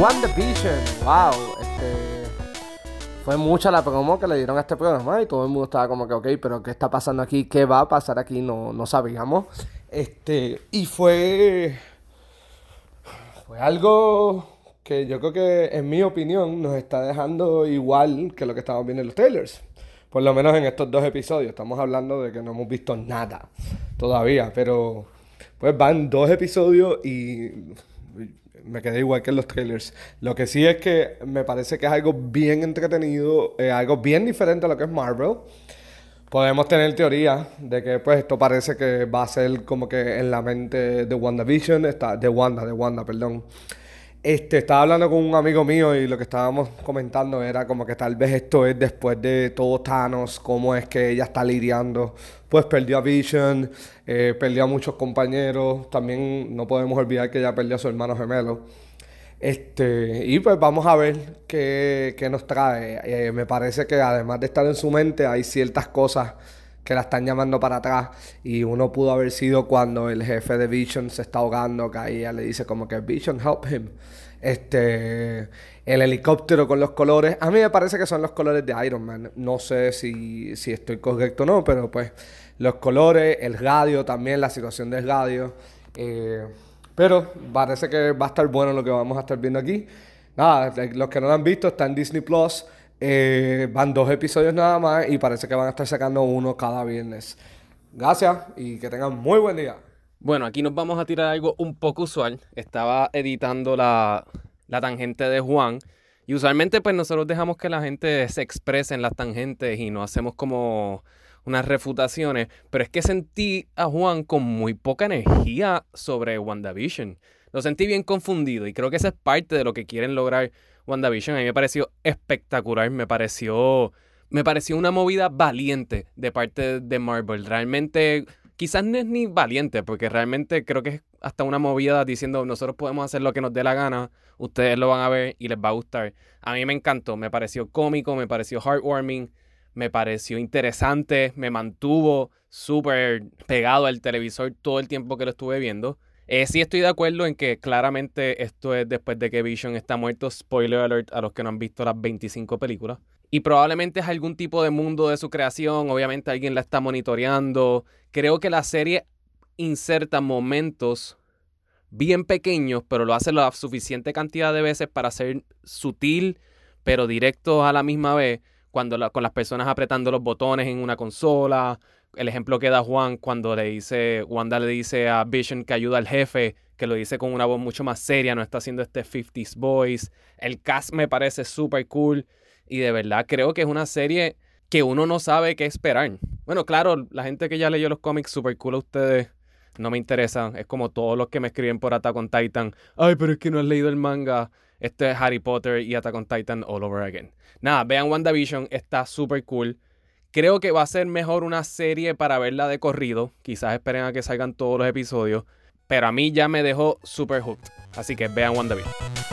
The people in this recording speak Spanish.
WandaVision, wow, este fue mucha la promo que le dieron a este programa y todo el mundo estaba como que, ok, pero ¿qué está pasando aquí? ¿Qué va a pasar aquí? No, no sabíamos. Este, y fue, fue algo que yo creo que, en mi opinión, nos está dejando igual que lo que estamos viendo en los trailers. Por lo menos en estos dos episodios. Estamos hablando de que no hemos visto nada todavía, pero pues van dos episodios y me quedé igual que en los trailers. Lo que sí es que me parece que es algo bien entretenido, eh, algo bien diferente a lo que es Marvel. Podemos tener teoría de que pues esto parece que va a ser como que en la mente de WandaVision, está, de Wanda, de Wanda, perdón. Este, estaba hablando con un amigo mío y lo que estábamos comentando era como que tal vez esto es después de todo Thanos, cómo es que ella está lidiando. Pues perdió a Vision, eh, perdió a muchos compañeros, también no podemos olvidar que ella perdió a su hermano gemelo. Este, y pues vamos a ver qué, qué nos trae. Eh, me parece que además de estar en su mente, hay ciertas cosas que la están llamando para atrás. Y uno pudo haber sido cuando el jefe de Vision se está ahogando, que ahí ella le dice como que Vision, help him. Este, el helicóptero con los colores. A mí me parece que son los colores de Iron Man. No sé si, si estoy correcto o no, pero pues los colores, el radio también, la situación del radio. Eh, pero parece que va a estar bueno lo que vamos a estar viendo aquí. Nada, los que no lo han visto, está en Disney Plus. Eh, van dos episodios nada más y parece que van a estar sacando uno cada viernes. Gracias y que tengan muy buen día. Bueno, aquí nos vamos a tirar algo un poco usual. Estaba editando la, la tangente de Juan. Y usualmente pues nosotros dejamos que la gente se exprese en las tangentes y no hacemos como unas refutaciones, pero es que sentí a Juan con muy poca energía sobre WandaVision. Lo sentí bien confundido y creo que esa es parte de lo que quieren lograr WandaVision. A mí me pareció espectacular, me pareció, me pareció una movida valiente de parte de Marvel. Realmente, quizás no es ni valiente, porque realmente creo que es hasta una movida diciendo nosotros podemos hacer lo que nos dé la gana, ustedes lo van a ver y les va a gustar. A mí me encantó, me pareció cómico, me pareció heartwarming, me pareció interesante, me mantuvo súper pegado al televisor todo el tiempo que lo estuve viendo. Eh, sí estoy de acuerdo en que claramente esto es después de que Vision está muerto. Spoiler alert a los que no han visto las 25 películas. Y probablemente es algún tipo de mundo de su creación. Obviamente alguien la está monitoreando. Creo que la serie inserta momentos bien pequeños, pero lo hace la suficiente cantidad de veces para ser sutil, pero directo a la misma vez. Cuando con las personas apretando los botones en una consola, el ejemplo que da Juan cuando le dice, Wanda le dice a Vision que ayuda al jefe, que lo dice con una voz mucho más seria, no está haciendo este 50s voice. El cast me parece súper cool y de verdad creo que es una serie que uno no sabe qué esperar. Bueno, claro, la gente que ya leyó los cómics, súper cool a ustedes, no me interesa. Es como todos los que me escriben por Attack Titan. Ay, pero es que no has leído el manga. Este es Harry Potter y Attack Titan all over again. Nada, vean WandaVision, está súper cool. Creo que va a ser mejor una serie para verla de corrido. Quizás esperen a que salgan todos los episodios. Pero a mí ya me dejó super hooked. Así que vean WandaVision.